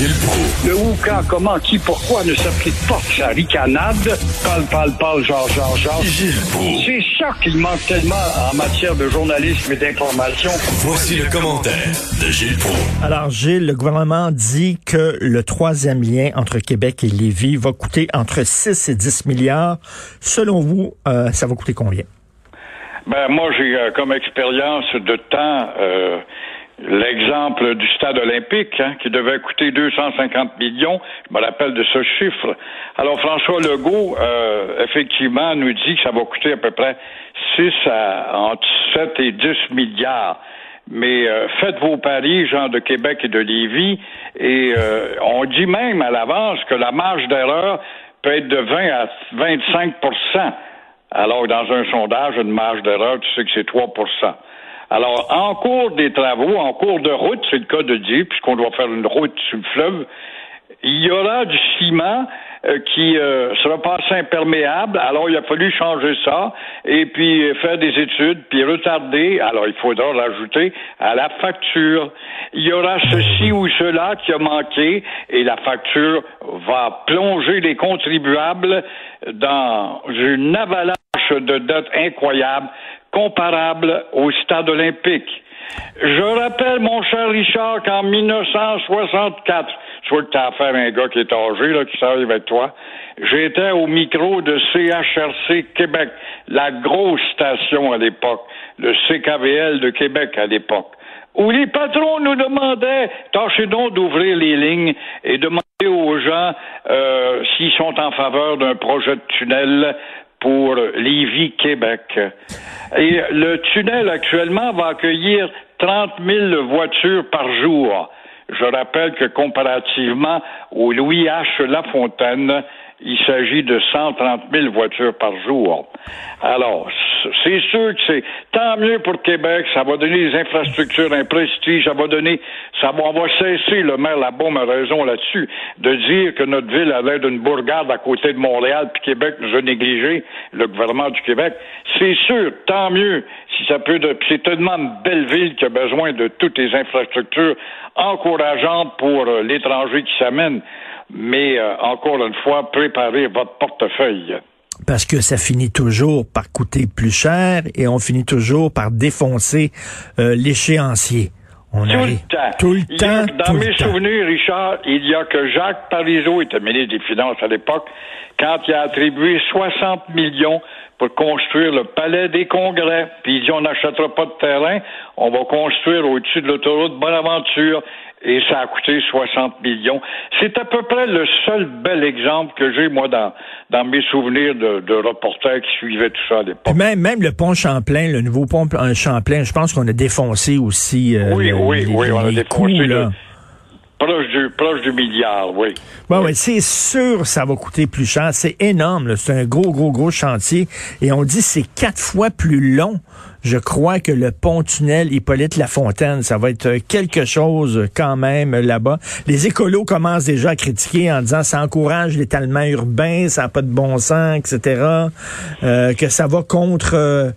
Gilles Proulx. Le où, quand, comment, qui, pourquoi ne s'applique pas sa ricanade? Parle, parle, parle, genre, genre, genre. Gilles Proulx. C'est ça qu'il manque tellement en matière de journalisme et d'information. Voici le commentaire de Gilles Proulx. Alors, Gilles, le gouvernement dit que le troisième lien entre Québec et Lévis va coûter entre 6 et 10 milliards. Selon vous, euh, ça va coûter combien? Ben, moi, j'ai euh, comme expérience de temps euh, l'exemple du stade olympique, hein, qui devait coûter 250 millions. Je me rappelle de ce chiffre. Alors, François Legault, euh, effectivement, nous dit que ça va coûter à peu près 6 à entre 7 et 10 milliards. Mais euh, faites vos paris, gens de Québec et de Lévis, et euh, on dit même à l'avance que la marge d'erreur peut être de 20 à 25% alors, dans un sondage, une marge d'erreur, tu sais que c'est 3 Alors, en cours des travaux, en cours de route, c'est le cas de dire, puisqu'on doit faire une route sur le fleuve, il y aura du ciment euh, qui euh, sera pas assez imperméable. Alors, il a fallu changer ça et puis faire des études, puis retarder. Alors, il faudra rajouter à la facture. Il y aura ceci ou cela qui a manqué et la facture va plonger les contribuables dans une avalanche de dettes incroyables comparables au stade olympique. Je rappelle, mon cher Richard, qu'en 1964, je vois que tu as affaire à un gars qui est âgé, là, qui s'arrive avec toi, j'étais au micro de CHRC Québec, la grosse station à l'époque, le CKVL de Québec à l'époque, où les patrons nous demandaient, tâchez donc d'ouvrir les lignes et demander aux gens euh, s'ils sont en faveur d'un projet de tunnel pour Lévis-Québec. Et le tunnel actuellement va accueillir 30 000 voitures par jour. Je rappelle que comparativement au Louis H. Lafontaine, il s'agit de 130 000 voitures par jour. Alors, c'est sûr que c'est tant mieux pour Québec, ça va donner des infrastructures, un prestige, ça va donner, ça va, on va cesser, le maire Labaume a raison là-dessus, de dire que notre ville a l'air d'une bourgade à côté de Montréal, puis Québec nous a négligé, le gouvernement du Québec. C'est sûr, tant mieux, si ça peut, c'est tellement une belle ville qui a besoin de toutes les infrastructures encourageantes pour euh, l'étranger qui s'amène mais euh, encore une fois, préparez votre portefeuille. Parce que ça finit toujours par coûter plus cher et on finit toujours par défoncer euh, l'échéancier. On tout le temps. Tout le temps. dans mes souvenirs, Richard, il y a que Jacques Parizeau était ministre des Finances à l'époque, quand il a attribué 60 millions pour construire le palais des congrès. Puis il dit on n'achètera pas de terrain, on va construire au-dessus de l'autoroute Bonaventure et ça a coûté 60 millions. C'est à peu près le seul bel exemple que j'ai, moi, dans, dans mes souvenirs de, de reporters qui suivaient tout ça à l'époque. Même, même le pont Champlain, le nouveau pont Champlain, je pense qu'on a défoncé aussi. Euh, oui, oui, oui, on a défoncé. là. Proche du, proche du milliard, oui. Bon, oui. c'est sûr ça va coûter plus cher. C'est énorme. C'est un gros, gros, gros chantier. Et on dit c'est quatre fois plus long, je crois, que le pont-tunnel Hippolyte Lafontaine. Ça va être quelque chose quand même là-bas. Les écolos commencent déjà à critiquer en disant ça encourage l'étalement urbain, ça n'a pas de bon sens, etc. Euh, que ça va contre... Euh,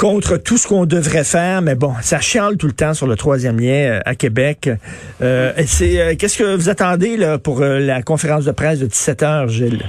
contre tout ce qu'on devrait faire, mais bon, ça chiale tout le temps sur le troisième lien euh, à Québec. Euh, c'est euh, qu'est-ce que vous attendez là, pour la conférence de presse de 17 heures, Gilles?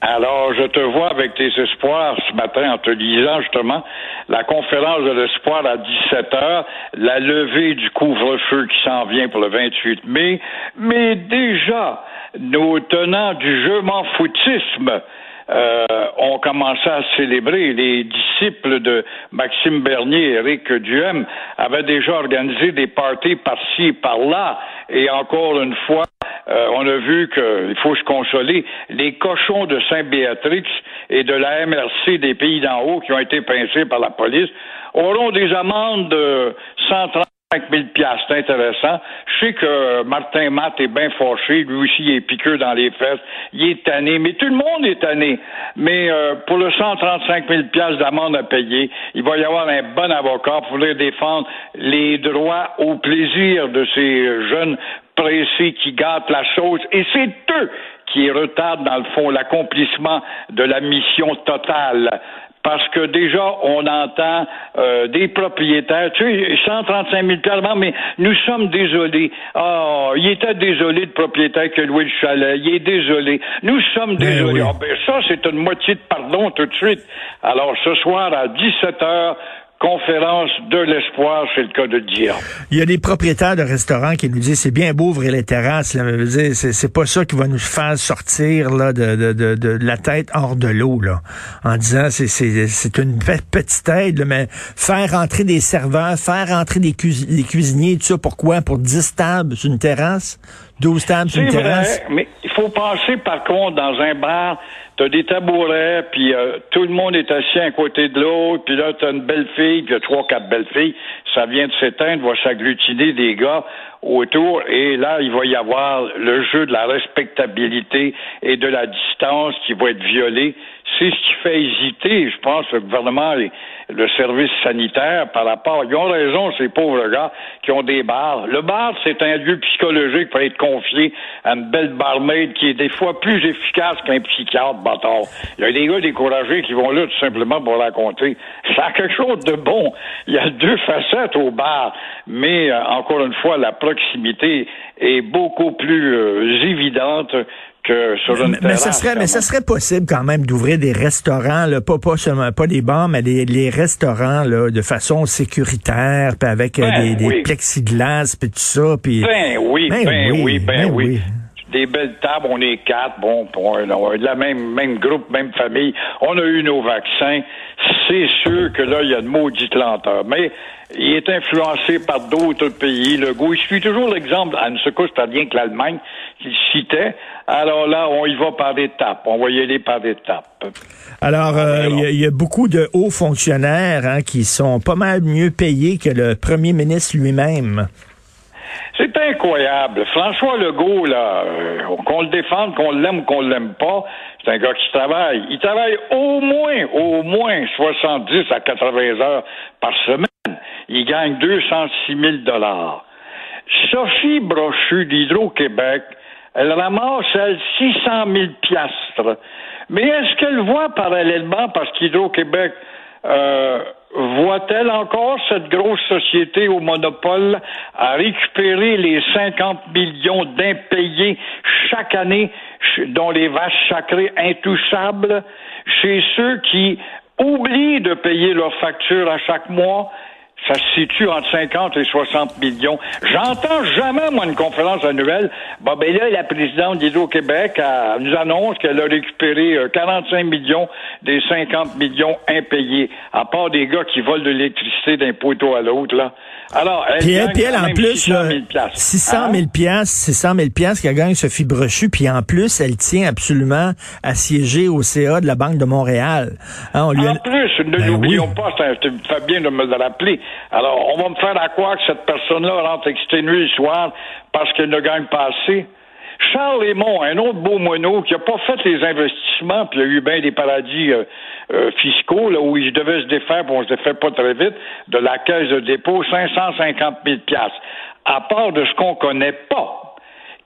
Alors, je te vois avec tes espoirs ce matin en te lisant justement la conférence de l'espoir à 17 heures, la levée du couvre-feu qui s'en vient pour le 28 mai, mais déjà, nos tenants du jeu m'en foutisme euh, ont commencé à célébrer. Les disciples de Maxime Bernier et Éric Duhem avaient déjà organisé des parties par-ci par-là. Et encore une fois, euh, on a vu qu'il faut se consoler. Les cochons de Saint-Béatrix et de la MRC des pays d'en haut qui ont été pincés par la police auront des amendes de 130 5 000 c'est intéressant. Je sais que Martin Matt est bien fâché, lui aussi il est piqueux dans les fesses, il est tanné, mais tout le monde est tanné. Mais euh, pour le 135 000 d'amende à payer, il va y avoir un bon avocat pour venir défendre les droits au plaisir de ces jeunes pressés qui gâtent la chose. Et c'est eux qui retardent, dans le fond, l'accomplissement de la mission totale parce que déjà, on entend euh, des propriétaires, tu sais, 135 000 mais nous sommes désolés. Ah, il était désolé de propriétaire que loué le chalet. Il est désolé. Nous sommes Ben désolés. oui. Ah, ben, ça, c'est une moitié de pardon tout de suite. Alors, ce soir, à 17 heures, conférence de l'espoir, c'est le cas de dire. Il y a des propriétaires de restaurants qui nous disent c'est bien beau ouvrir les terrasses, là, mais c'est, pas ça qui va nous faire sortir là, de, de, de, de la tête hors de l'eau, là, en disant c'est, une pe- petite aide, là, mais faire rentrer des serveurs, faire rentrer des, des cuisiniers, tout ça, pourquoi? Pour 10 tables sur une terrasse? 12 tables sur C'est une vrai, terrasse? mais il faut penser par contre dans un bar, t'as des tabourets, puis euh, tout le monde est assis à côté de l'autre, puis là t'as une belle fille, puis trois, quatre belles filles, ça vient de s'éteindre, va s'agglutiner des gars autour, et là il va y avoir le jeu de la respectabilité et de la distance qui va être violé. C'est ce qui fait hésiter, je pense, le gouvernement et le service sanitaire par rapport. Ils ont raison, ces pauvres gars qui ont des bars. Le bar, c'est un lieu psychologique pour être confié à une belle barmaid qui est des fois plus efficace qu'un psychiatre bâtard. Il y a des gars découragés qui vont là tout simplement pour raconter. Ça a quelque chose de bon. Il y a deux facettes au bar, mais euh, encore une fois, la proximité est beaucoup plus euh, évidente que sur une Mais, mais ça terrasse, serait, mais ça serait possible quand même d'ouvrir des restaurants, là, pas, pas seulement pas des bars, mais les, les restaurants là, de façon sécuritaire, puis avec euh, Ben des, des oui. plexiglas, puis tout ça, puis Ben oui, Ben ben, oui, ben, ben oui. oui. Des belles tables, on est quatre, bon, on est de la même, même groupe, même famille. On a eu nos vaccins. C'est sûr que là, il y a de maudite lenteur. Mais il est influencé par d'autres pays. Le goût, il suit toujours l'exemple, à ne se c'est rien que l'Allemagne qu'il citait. Alors là, on y va par étapes. On va y aller par étapes. Alors, euh, Alors. il y, a- il y a beaucoup de hauts fonctionnaires hein, qui sont pas mal mieux payés que le premier ministre lui-même. C'est incroyable. François Legault, là, euh, qu'on le défende, qu'on l'aime ou qu'on l'aime pas, c'est un gars qui travaille. Il travaille au moins, au moins 70 à 80 heures par semaine. Il gagne 206 000 dollars. Sophie Brochu d'Hydro-Québec, elle ramasse, elle, 600 000 piastres. Mais est-ce qu'elle voit parallèlement, parce qu'Hydro-Québec euh, voit-elle encore cette grosse société au monopole à récupérer les 50 millions d'impayés chaque année dont les vaches sacrées intouchables chez ceux qui oublient de payer leurs factures à chaque mois? Ça se situe entre 50 et 60 millions. J'entends jamais, moi, une conférence annuelle. Bon, ben là, la présidente d'Hydro-Québec nous annonce qu'elle a récupéré euh, 45 millions des 50 millions impayés, à part des gars qui volent de l'électricité d'un poteau à l'autre, là. Alors, elle Puis elle, gagne puis elle, en plus, 600 là, 000 piastres. 600 Hein? 000 piastres, 600 000 piastres qu'elle gagne Sophie Brochu, puis en plus, elle tient absolument à siéger au CA de la Banque de Montréal. Hein, on lui a- En plus, ne Ben l'oublions oui. pas, fais bien de me le rappeler. Alors, on va me faire à croire que cette personne-là rentre exténuée le soir parce qu'elle ne gagne pas assez. Charles Raymond, un autre beau moineau qui n'a pas fait les investissements, puis il y a eu bien des paradis euh, euh, fiscaux là, où il devait se défaire, puis on se défait pas très vite, de la caisse de dépôt, 550 000 piastres. À part de ce qu'on connaît pas.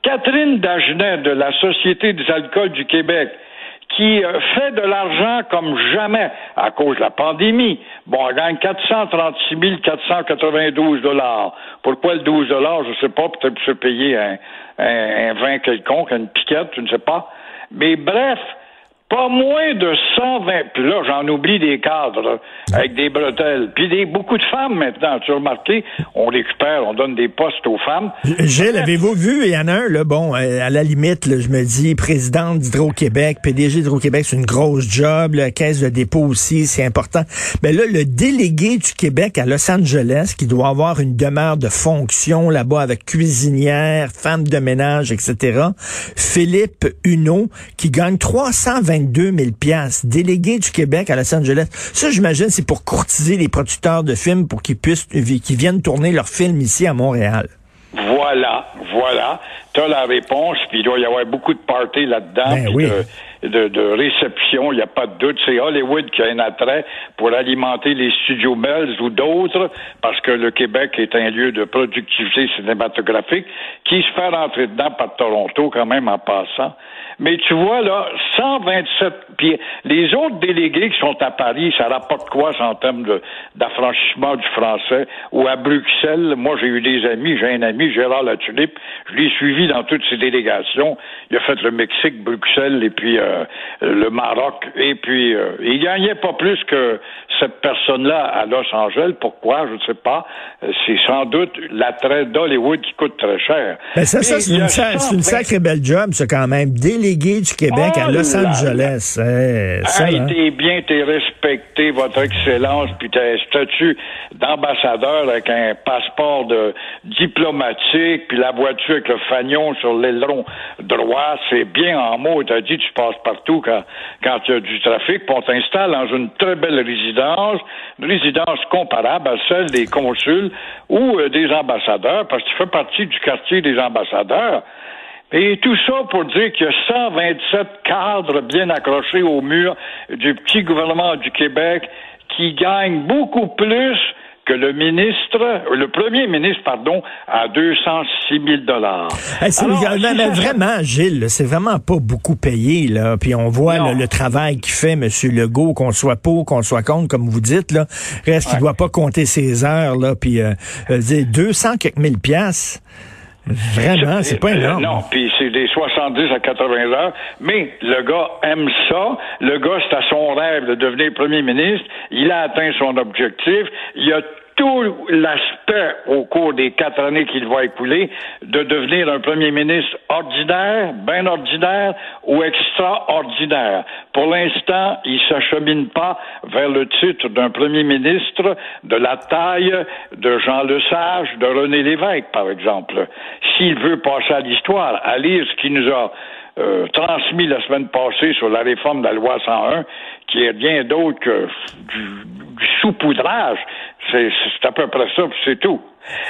Catherine Dagenet de la Société des alcools du Québec, qui euh, fait de l'argent comme jamais à cause de la pandémie. Bon, elle gagne 436 492 dollars. Pourquoi le 12 dollars? Je sais pas, peut-être pour se payer un, un, un vin quelconque, une piquette, je ne sais pas. Mais bref, pas moins de 120. Puis là, j'en oublie des cadres avec des bretelles. Puis des, beaucoup de femmes maintenant. Tu as remarqué, on récupère, on donne des postes aux femmes. Gilles, avez-vous vu, il y en a un, là, bon, euh, à la limite, là, je me dis, présidente d'Hydro-Québec, PDG d'Hydro-Québec, c'est une grosse job, la caisse de dépôt aussi, c'est important. Mais là, le délégué du Québec à Los Angeles, qui doit avoir une demeure de fonction là-bas avec cuisinière, femme de ménage, etc., Philippe Huneau, qui gagne 322 000 piastres, délégué du Québec à Los Angeles. Ça, j'imagine, c'est pour courtiser les producteurs de films pour qu'ils puissent, qu'ils viennent tourner leurs films ici à Montréal. Voilà, voilà. Tu as la réponse, puis il doit y avoir beaucoup de parties là-dedans, Ben oui. de de, de réception, il n'y a pas de doute. C'est Hollywood qui a un attrait pour alimenter les studios Melz ou d'autres, parce que le Québec est un lieu de productivité cinématographique qui se fait rentrer dedans par Toronto quand même en passant. Mais tu vois, là, 127 puis Les autres délégués qui sont à Paris, ça rapporte quoi en termes d'affranchissement du français? Ou à Bruxelles, moi, j'ai eu des amis, j'ai un ami, Gérard Latulippe, je l'ai suivi dans toutes ces délégations. Il a fait le Mexique, Bruxelles, et puis euh, le Maroc. Et puis, euh, il gagnait pas plus que cette personne-là à Los Angeles. Pourquoi? Je ne sais pas. Euh, c'est sans doute l'attrait d'Hollywood qui coûte très cher. Ben ça, ça c'est une, une, sacrée belle job, c'est quand même. Délégué du Québec à oh Los Angeles. Hey, ça, hein? t'es bien, t'es respecté, votre excellence, puis t'as un statut d'ambassadeur avec un passeport de diplomatique, puis la voiture avec le fanion sur l'aileron droit, c'est bien en mots. T'as dit tu passes partout quand quand il y a du trafic, puis on t'installe dans une très belle résidence, une résidence comparable à celle des consuls ou euh, des ambassadeurs, parce que tu fais partie du quartier des ambassadeurs. Et tout ça pour dire qu'il y a 127 cadres bien accrochés au mur du petit gouvernement du Québec qui gagnent beaucoup plus que le ministre, le premier ministre, pardon, à 206 000 dollars. vraiment, Gilles, c'est vraiment pas beaucoup payé là. Puis on voit le travail qu'il fait, M. Legault, qu'on soit pour, qu'on soit contre, comme vous dites là. Reste qu'il doit pas compter ses heures là. Puis euh, 200 euh, quelques mille piastres. Vraiment, c'est pas énorme. non, puis c'est des 70 à 80 heures, mais le gars aime ça. Le gars, c'est à son rêve de devenir premier ministre. Il a atteint son objectif. Il a tout l'aspect au cours des quatre années qu'il va écouler de devenir un premier ministre ordinaire, bien ordinaire ou extraordinaire. Pour l'instant, il s'achemine pas vers le titre d'un premier ministre de la taille de Jean Lesage, de René Lévesque, par exemple. S'il veut passer à l'histoire, à lire ce qu'il nous a euh, transmis la semaine passée sur la réforme de la loi 101, qui est rien d'autre que du, du. C'est à peu près ça, c'est tout.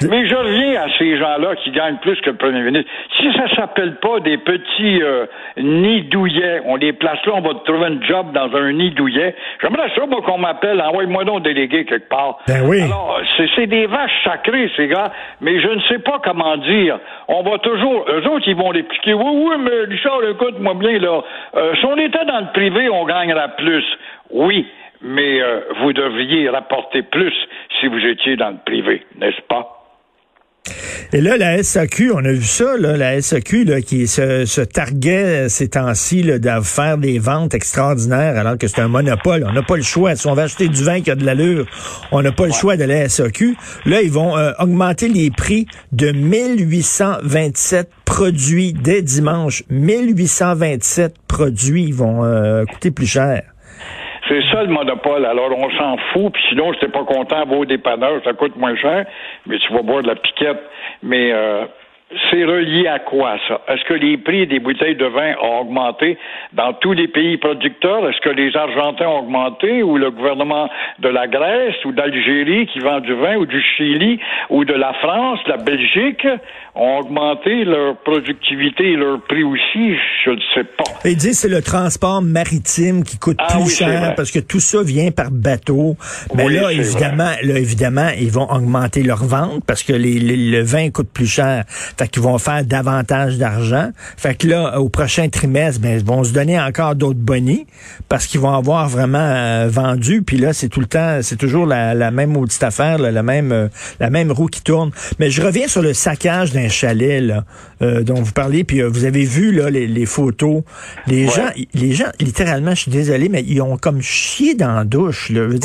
Mais je reviens à ces gens-là qui gagnent plus que le premier ministre. Si ça s'appelle pas des petits euh, nids douillets, on les place là, on va trouver un job dans un nid douillet. J'aimerais ça, moi, qu'on m'appelle, envoie-moi donc délégué quelque part. Ben oui. Alors, c'est des vaches sacrées, ces gars, mais je ne sais pas comment dire. On va toujours, eux autres, ils vont l'expliquer. Oui, oui, mais Richard, écoute-moi bien, là. Euh, si on était dans le privé, on gagnera plus. Oui mais euh, vous devriez rapporter plus si vous étiez dans le privé, n'est-ce pas? Et là, la SAQ, on a vu ça, là, la SAQ là, qui se, se targuait ces temps-ci de faire des ventes extraordinaires alors que c'est un monopole. On n'a pas le choix. Si on veut acheter du vin qui a de l'allure, on n'a pas le choix de la SAQ. Là, ils vont euh, augmenter les prix de 1827 produits dès dimanche. 1827 produits vont euh, coûter plus cher. Le monopole. Alors on s'en fout. Puis sinon, j'étais pas content, vos dépanneurs, ça coûte moins cher, mais tu vas boire de la piquette. Mais euh, c'est relié à quoi, ça? Est-ce que les prix des bouteilles de vin ont augmenté dans tous les pays producteurs? Est-ce que les Argentins ont augmenté ou le gouvernement de la Grèce ou d'Algérie qui vend du vin ou du Chili ou de la France, la Belgique? Ont augmenté leur productivité et leur prix aussi? Je ne sais pas. Ils disent c'est le transport maritime qui coûte ah plus cher parce que tout ça vient par bateau. Mais là, évidemment, là, évidemment, ils vont augmenter leur vente parce que le vin coûte plus cher. Fait qu'ils vont faire davantage d'argent. Fait que là, au prochain trimestre, ben, ils vont se donner encore d'autres bonnies parce qu'ils vont avoir vraiment euh, vendu. Puis là, c'est tout le temps, c'est toujours la, même maudite affaire, la même euh, la même roue qui tourne. Mais je reviens sur le saccage d'un chalet là, euh, dont vous parlez. Puis vous avez vu là les, photos. Les gens, les gens, littéralement, je suis désolé, mais ils ont comme chié dans la douche. Là. oui,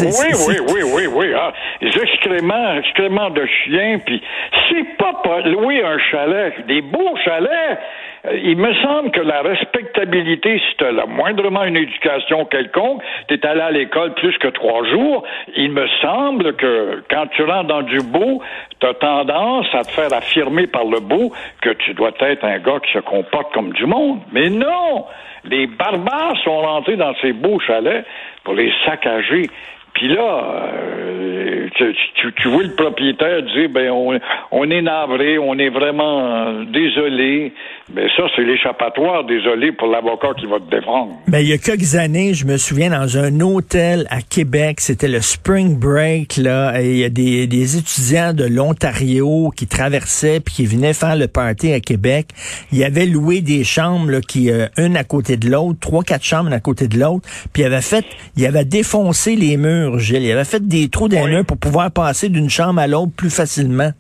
oui, oui, oui, oui, ah, Les excréments, excréments de chiens. Puis c'est pas, pas louer un chalet des beaux chalets. Euh, il me semble que la respectabilité, si tu as moindrement une éducation quelconque, tu es allé à l'école plus que trois jours, il me semble que quand tu rentres dans du beau, tu tendance à te faire affirmer par le beau que tu dois être un gars qui se comporte comme du monde. Mais non! Les barbares sont rentrés dans ces beaux chalets pour les saccager. Puis là, euh, tu, tu, vois le propriétaire dire, ben on, on est navré, on est vraiment désolé. Ben ça, c'est l'échappatoire, désolé pour l'avocat qui va te défendre. Ben il y a quelques années, je me souviens dans un hôtel à Québec, c'était le spring break là, et il y a des, des étudiants de l'Ontario qui traversaient puis qui venaient faire le party à Québec. Il y avait loué des chambres là, qui euh, une à côté de l'autre, trois quatre chambres à côté de l'autre, puis il avait fait, il avait défoncé les murs, Gilles. Il avait fait des trous dans les murs pour pouvoir passer d'une chambre à l'autre plus facilement.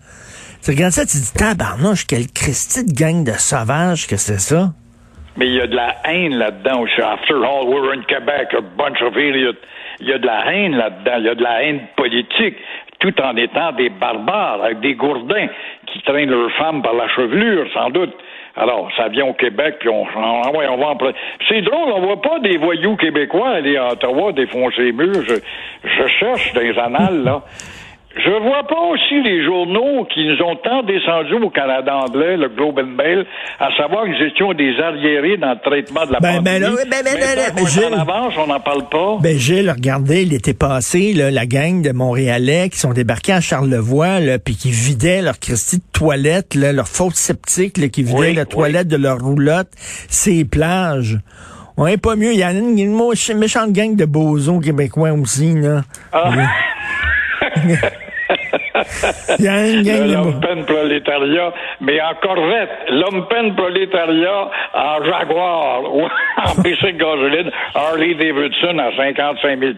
Tu regardes ça, tu dis, tabarnouche, quelle Christie de gang de sauvages que c'est ça. Mais il y a de la haine là-dedans aussi. After all, we're in Quebec, a bunch of idiots. Il y a de la haine là-dedans. Il y a de la haine politique, tout en étant des barbares, avec des gourdins qui traînent leurs femmes par la chevelure, sans doute. Alors, ça vient au Québec, puis on, on, on va en C'est drôle, on voit pas des voyous québécois aller à Ottawa défoncer les murs. Je, je cherche les annales, là. Je vois pas aussi les journaux qui nous ont tant descendu au Canada anglais, le Globe and Mail, à savoir qu'ils étions des arriérés dans le traitement de la ben, pandémie. Ben, ben, ben, ben, ben, Gilles, en avance, on n'en parle pas. Ben, Gilles, regardez, il était passé, là, la gang de Montréalais qui sont débarqués à Charlevoix, là, puis qui vidaient leur Christie de toilette, là, leur faute sceptique, là, qui vidaient la toilette de leur roulotte, ces plages. On est pas mieux. Il y a une, une, méchante gang de bozos québécois aussi, là. Ah. L'homme prolétariat, mais en corvette. L'homme prolétariat en Jaguar ou en bicycle gasoline Harley Davidson à 55 000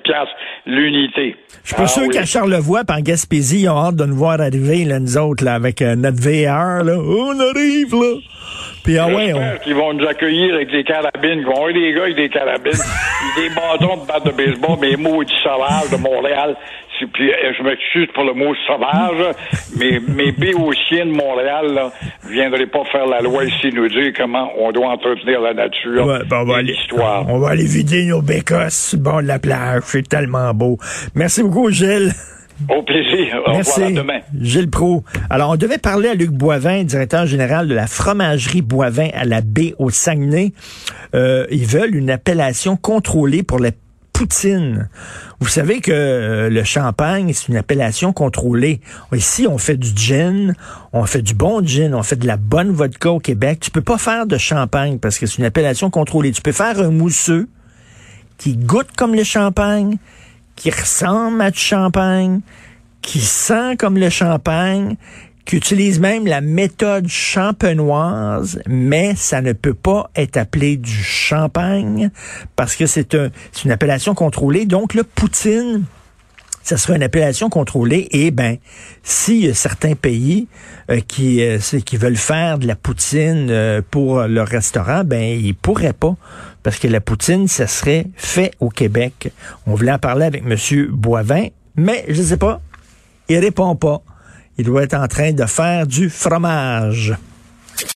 l'unité. Je suis pas ah sûr qu'à Charlevoix, par Gaspésie, ils ont hâte de nous voir arriver, là, nous autres, là, avec euh, notre VR, là. On arrive, là. Puis, ah ouais, on... qu'ils vont nous accueillir avec des carabines, qu'ils vont avoir des gars avec des carabines, des bâtons de batte de baseball, mais maudits sauvages de Montréal. Puis, euh, je m'excuse pour le mot sauvage, mais mes béotiens de Montréal ne viendraient pas faire la loi ici nous dire comment on doit entretenir la nature ouais, ben on va l'histoire. On va aller vider nos bécosses bon de la plage. C'est tellement beau. Merci beaucoup, Gilles. Au plaisir. Au Merci. revoir demain. Gilles Pro. Alors, on devait parler à Luc Boivin, directeur général de la fromagerie Boivin à la baie au Saguenay. Euh, ils veulent une appellation contrôlée pour les poutine. Vous savez que euh, le champagne, c'est une appellation contrôlée. Ici, on fait du gin, on fait du bon gin, on fait de la bonne vodka au Québec. Tu peux pas faire de champagne parce que c'est une appellation contrôlée. Tu peux faire un mousseux qui goûte comme le champagne, qui ressemble à du champagne, qui sent comme le champagne, qui utilise même la méthode champenoise, mais ça ne peut pas être appelé du champagne parce que c'est un, une appellation contrôlée. Donc, le poutine, ça serait une appellation contrôlée. Et ben, si certains pays euh, qui euh, qui veulent faire de la poutine euh, pour leur restaurant, ben ils pourraient pas parce que la poutine, ça serait fait au Québec. On voulait en parler avec Monsieur Boivin, mais je sais pas, il répond pas. Il doit être en train de faire du fromage.